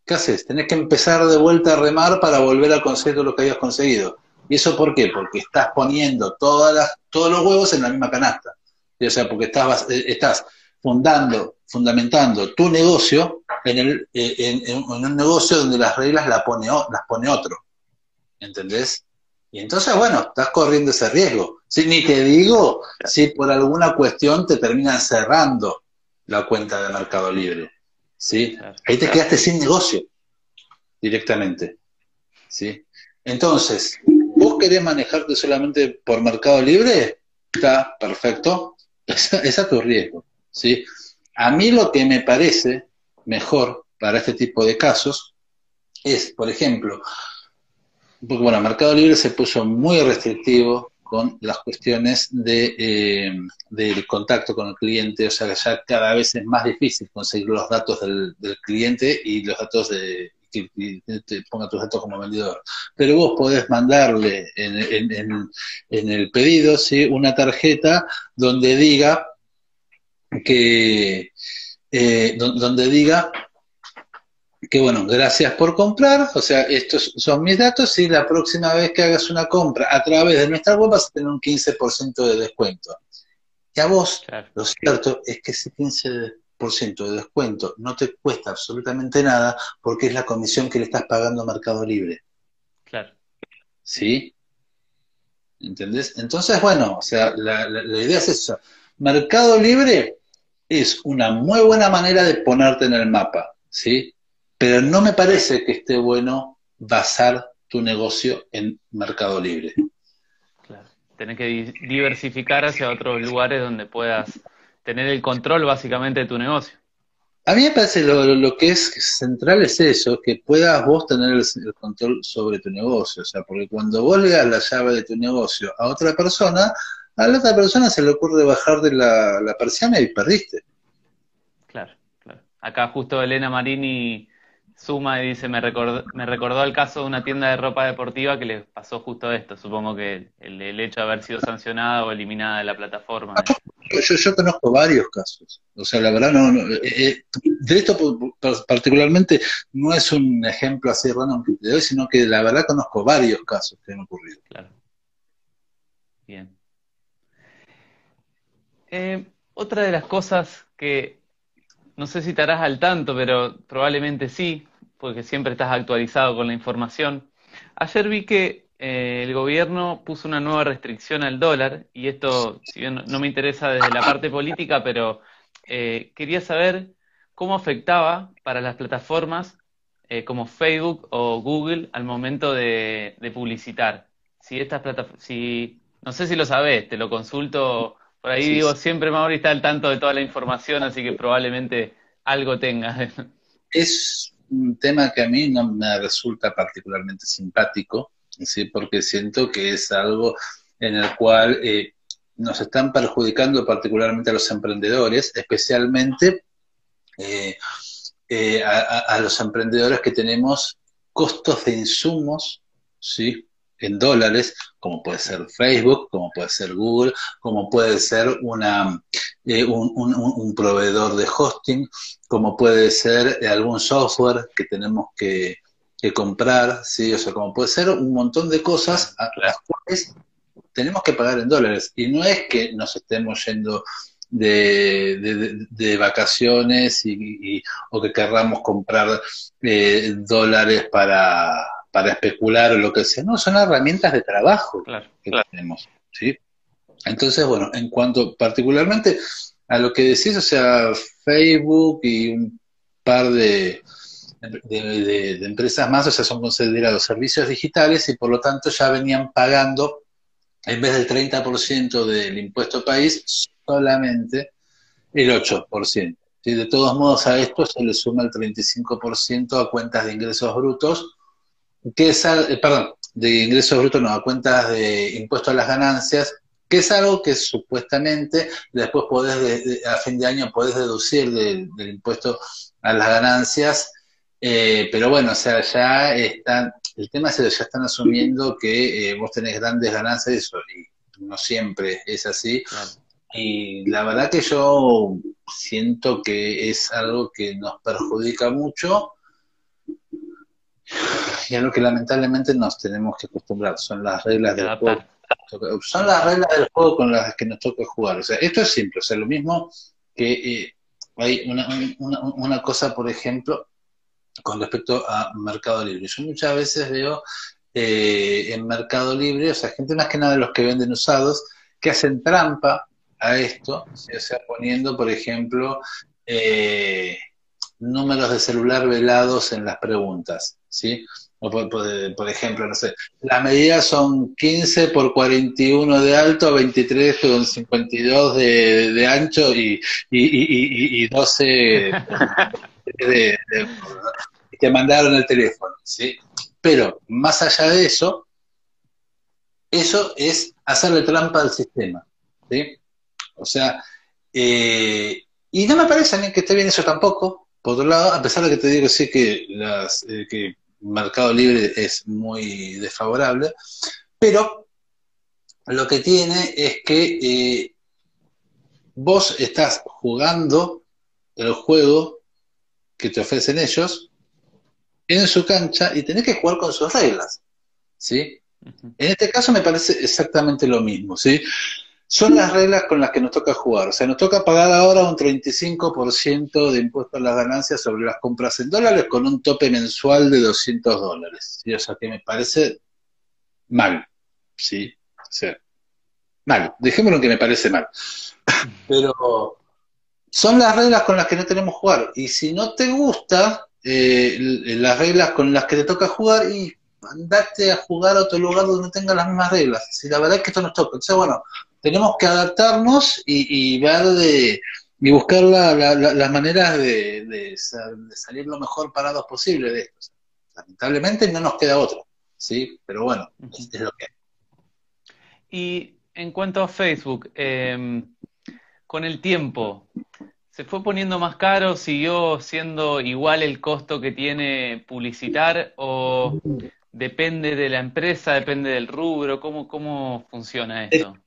¿Qué haces? Tenés que empezar de vuelta a remar para volver a conseguir lo que habías conseguido. ¿Y eso por qué? Porque estás poniendo todas las, todos los huevos en la misma canasta. O sea, porque estás, eh, estás fundando, fundamentando tu negocio en, eh, un negocio donde las reglas las pone, las pone otro. ¿Entendés? Y entonces, bueno, estás corriendo ese riesgo. Si ni te digo si por alguna cuestión te terminan cerrando la cuenta de Mercado Libre. ¿Sí? Ahí te quedaste sin negocio directamente. ¿sí? Entonces, ¿vos querés manejarte solamente por Mercado Libre? Está perfecto. Es a tu riesgo. ¿sí? A mí lo que me parece mejor para este tipo de casos es, por ejemplo, porque bueno, Mercado Libre se puso muy restrictivo con las cuestiones de, eh, del contacto con el cliente, o sea que ya cada vez es más difícil conseguir los datos del, cliente y los datos de que, te ponga tus datos como vendedor. Pero vos podés mandarle en, el pedido ¿sí? una tarjeta donde diga que eh, donde diga que bueno, gracias por comprar, o sea, estos son mis datos y la próxima vez que hagas una compra a través de nuestra web vas a tener un 15% de descuento. Y a vos, lo cierto es que ese 15% de descuento no te cuesta absolutamente nada porque es la comisión que le estás pagando a Mercado Libre. Claro. ¿Sí? ¿Entendés? Entonces, bueno, o sea, la, la idea es esa. Mercado Libre es una muy buena manera de ponerte en el mapa, ¿sí? Pero no me parece que esté bueno basar tu negocio en Mercado Libre. Claro, tenés que diversificar hacia otros lugares donde puedas tener el control básicamente de tu negocio. A mí me parece lo, lo que es central es eso, que puedas vos tener el, control sobre tu negocio. O sea, porque cuando vos le das la llave de tu negocio a otra persona, a la otra persona se le ocurre bajar de la, la persiana y perdiste. Claro, claro. Acá justo Elena Marini suma y dice, me recordó, me recordó el caso de una tienda de ropa deportiva que le pasó justo esto. Supongo que el, hecho de haber sido sancionada o eliminada de la plataforma. Yo, yo, conozco varios casos. O sea, la verdad, no, eh, eh, de esto particularmente no es un ejemplo así random de hoy, sino que la verdad conozco varios casos que han ocurrido. Claro. Bien. Eh, otra de las cosas que no sé si estarás al tanto, pero probablemente sí, porque siempre estás actualizado con la información. Ayer vi que eh, el gobierno puso una nueva restricción al dólar, y esto, si bien no me interesa desde la parte política, pero eh, quería saber cómo afectaba para las plataformas como Facebook o Google al momento de, publicitar. Si estas plataformas, si, no sé si lo sabes, te lo consulto por ahí digo, siempre Mauri está al tanto de toda la información, así que probablemente algo tenga. Es un tema que a mí no me resulta particularmente simpático, ¿sí? porque siento que es algo en el cual eh, nos están perjudicando particularmente a los emprendedores, especialmente eh, eh, a, a, los emprendedores que tenemos costos de insumos, ¿sí? En dólares, como puede ser Facebook, como puede ser Google, como puede ser una, eh, un, proveedor de hosting, como puede ser eh, algún software que tenemos que, comprar, ¿sí? o sea, como puede ser un montón de cosas a las cuales tenemos que pagar en dólares. Y no es que nos estemos yendo de, de, vacaciones y, o que querramos comprar eh, dólares para, para especular o lo que sea, no, son herramientas de trabajo que tenemos, ¿sí? Entonces, bueno, en cuanto particularmente a lo que decís, o sea, Facebook y un par de, de, empresas más, o sea, son considerados servicios digitales y por lo tanto ya venían pagando, en vez del 30% del impuesto país, solamente el 8%. ¿sí? De todos modos, a esto se le suma el 35% a cuentas de ingresos brutos, que es, eh, perdón, de ingresos brutos, no, a cuentas de impuestos a las ganancias, que es algo que supuestamente después podés, a fin de año podés deducir del, impuesto a las ganancias, eh, pero bueno, o sea, ya están, el tema es que ya están asumiendo que eh, vos tenés grandes ganancias, eso, y no siempre es así. Y la verdad que yo siento que es algo que nos perjudica mucho y algo que lamentablemente nos tenemos que acostumbrar, son las reglas del juego. Son las reglas del juego con las que nos toca jugar. O sea, esto es simple, o sea, lo mismo que eh, hay una, una, cosa, por ejemplo, con respecto a Mercado Libre. Yo muchas veces veo eh, en Mercado Libre, o sea, gente más que nada de los que venden usados, que hacen trampa a esto, o sea, poniendo, por ejemplo, eh, números de celular velados en las preguntas, ¿sí? O por, ejemplo, no sé, las medidas son 15 por 41 de alto, 23 con 52 de, de ancho y, y, y, 12 de, te mandaron el teléfono, ¿sí? Pero más allá de eso, eso es hacerle trampa al sistema, ¿sí? O sea, eh, y no me parece a mí que esté bien eso tampoco, por otro lado, a pesar de que te digo sí que, las, eh, que Mercado Libre es muy desfavorable, pero lo que tiene es que eh, vos estás jugando el juego que te ofrecen ellos, en su cancha y tenés que jugar con sus reglas, ¿sí? En este caso me parece exactamente lo mismo, ¿sí? Son las reglas con las que nos toca jugar. O sea, nos toca pagar ahora un 35% de impuesto a las ganancias sobre las compras en dólares con un tope mensual de 200 dólares. ¿sí? O sea, que me parece mal, ¿sí? O sea, mal. Dejémoslo que me parece mal. Pero son las reglas con las que no tenemos que jugar. Y si no te gusta eh, las reglas con las que te toca jugar, y andate a jugar a otro lugar donde no tenga las mismas reglas. Si la verdad es que esto nos toca. Entonces, bueno, tenemos que adaptarnos y, ver de, y buscar las maneras de, salir lo mejor parados posible de esto. Lamentablemente no nos queda otra, ¿sí? Pero bueno, es lo que hay. Y en cuanto a Facebook, em, con el tiempo, ¿se fue poniendo más caro? ¿Siguió siendo igual el costo que tiene publicitar? ¿O depende de la empresa, depende del rubro? ¿Cómo, cómo funciona esto?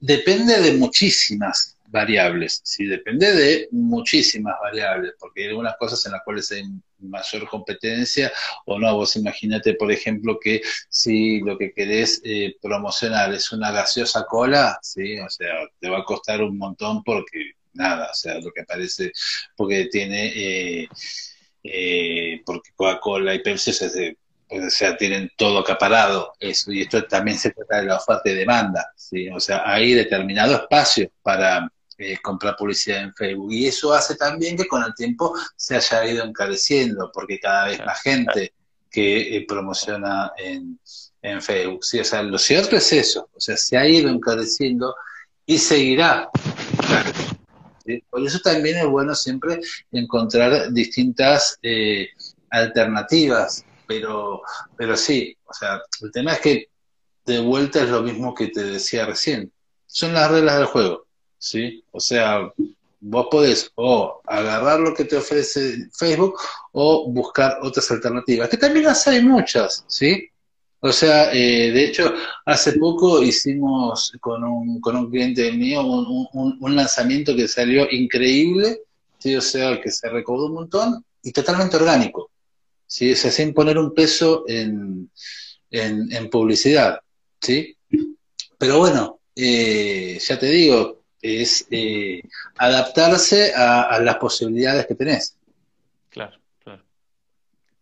Depende de muchísimas variables, sí, depende de muchísimas variables, porque hay algunas cosas en las cuales hay mayor competencia o no. Vos imagínate, por ejemplo, que si lo que querés eh, promocionar es una gaseosa cola, sí, o sea, te va a costar un montón porque nada, o sea, lo que parece, porque tiene, eh, eh, porque Coca-Cola y Pepsi se o sea, tienen todo acaparado, eso, y esto también se trata de la oferta y demanda, ¿sí? o sea, hay determinado espacio para eh, comprar publicidad en Facebook, y eso hace también que con el tiempo se haya ido encareciendo, porque cada vez más gente que eh, promociona en, en, Facebook, ¿sí? o sea, lo cierto es eso, o sea, se ha ido encareciendo y seguirá. Por eso también es bueno siempre encontrar distintas eh, alternativas pero, pero sí, o sea, el tema es que de vuelta es lo mismo que te decía recién. Son las reglas del juego, ¿sí? O sea, vos podés o agarrar lo que te ofrece Facebook o buscar otras alternativas, que también las hay muchas, ¿sí? O sea, eh, de hecho, hace poco hicimos con un, con un cliente mío un, un, lanzamiento que salió increíble, ¿sí? o sea, que se recaudó un montón y totalmente orgánico. ¿Sí? O sin poner un peso en, en, publicidad, ¿sí? Pero bueno, eh, ya te digo, es eh, adaptarse a, las posibilidades que tenés. Claro, claro.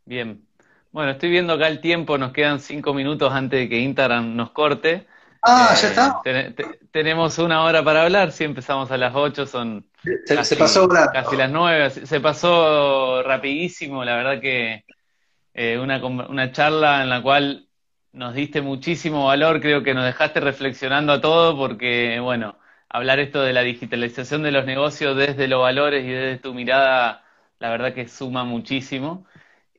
Bien. Bueno, estoy viendo acá el tiempo, nos quedan cinco minutos antes de que Instagram nos corte. Ah, ya está. Eh, tenemos una hora para hablar, si empezamos a las ocho, son se, pasó casi las nueve, se pasó rapidísimo, la verdad que eh, una, una charla en la cual nos diste muchísimo valor, creo que nos dejaste reflexionando a todo porque, bueno, hablar esto de la digitalización de los negocios desde los valores y desde tu mirada, la verdad que suma muchísimo.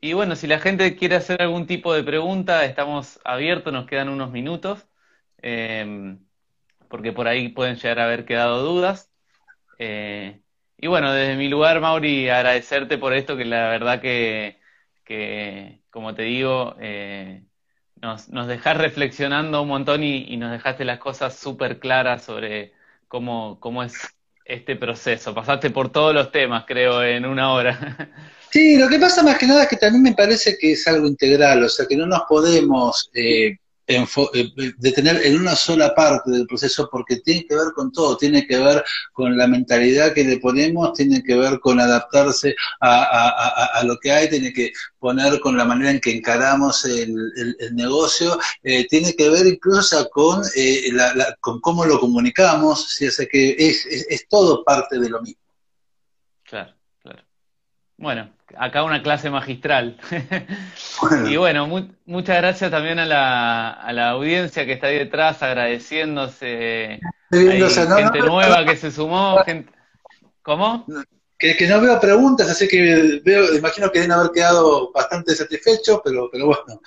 Y bueno, si la gente quiere hacer algún tipo de pregunta, estamos abiertos, nos quedan unos minutos, em, porque por ahí pueden llegar a haber quedado dudas. Eh, y bueno, desde mi lugar, Mauri, agradecerte por esto, que la verdad que que, como te digo, eh, nos, nos dejás reflexionando un montón y, nos dejaste las cosas súper claras sobre cómo, cómo es este proceso. Pasaste por todos los temas, creo, en una hora. Sí, lo que pasa más que nada es que también me parece que es algo integral, o sea, que no nos podemos eh, detener en una sola parte del proceso porque tiene que ver con todo, tiene que ver con la mentalidad que le ponemos, tiene que ver con adaptarse a, lo que hay, tiene que poner con la manera en que encaramos el, negocio, eh, tiene que ver incluso con, eh, con cómo lo comunicamos, ¿sí? o que es, es todo parte de lo mismo. Claro, claro. Bueno, acá una clase magistral. y bueno, muchas gracias también a la, a la audiencia que está ahí detrás, agradeciéndose. gente nueva que se sumó. Gente... ¿Cómo? Que, que, no veo preguntas, así que veo, imagino que deben haber quedado bastante satisfechos, pero, pero bueno.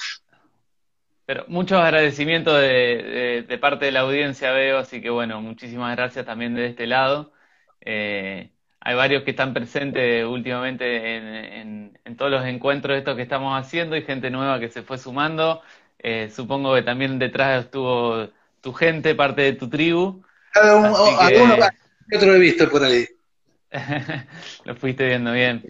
Pero muchos agradecimientos de, de, parte de la audiencia veo, así que bueno, muchísimas gracias también de este lado. Eh, hay varios que están presentes últimamente en, todos los encuentros estos que estamos haciendo y gente nueva que se fue sumando. Eh, supongo que también detrás estuvo tu gente, parte de tu tribu. Cada uno, que... otro he visto por ahí. Lo fuiste viendo bien.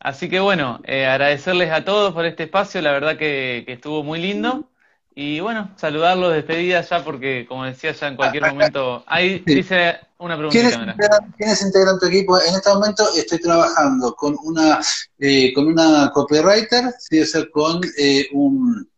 Así que bueno, eh, agradecerles a todos por este espacio, la verdad que, estuvo muy lindo. Y bueno, saludarlos, despedidas ya, porque como decía, ya en cualquier momento. Ahí dice una pregunta. ¿Quién es, integran tu equipo? En este momento estoy trabajando con una, eh, con una copywriter, sí, o sea, con eh, un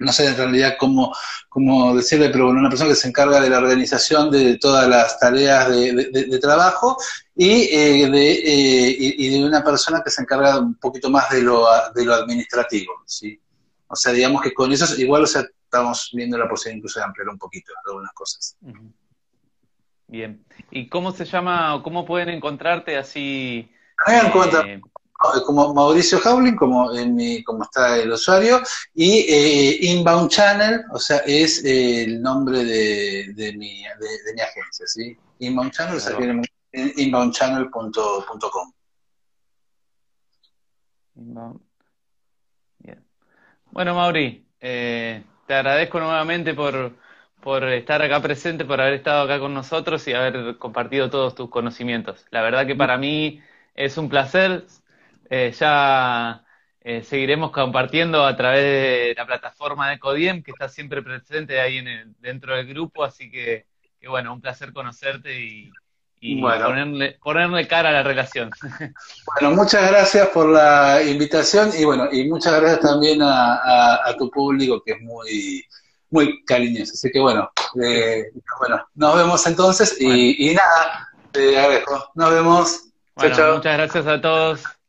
no sé en realidad cómo, cómo decirle, pero bueno, una persona que se encarga de la organización de todas las tareas de, trabajo y, eh, de, eh, y, de una persona que se encarga un poquito más de lo, de lo administrativo, ¿sí? O sea, digamos que con eso igual, o sea, estamos viendo la posibilidad incluso de ampliar un poquito algunas cosas. Bien. ¿Y cómo se llama o cómo pueden encontrarte así? Eh, como Mauricio Howling, como, en mi, como está el usuario, y eh, Inbound Channel, o sea, es eh, el nombre de, de, mi, de, mi agencia, ¿sí? Inbound Channel, o sea, en inboundchannel.com. Bien. Bueno, Mauri, eh, te agradezco nuevamente por, por estar acá presente, por haber estado acá con nosotros y haber compartido todos tus conocimientos. La verdad que para mí es un placer eh, ya eh, seguiremos compartiendo a través de la plataforma de Codiem, que está siempre presente ahí en dentro del grupo, así que, bueno, un placer conocerte y, ponerle, ponerle cara a la relación. Bueno, muchas gracias por la invitación y bueno, y muchas gracias también a, tu público que es muy, muy cariñoso. Así que bueno, eh, bueno, nos vemos entonces y, nada, te agradezco. Nos vemos. Muchas gracias a todos.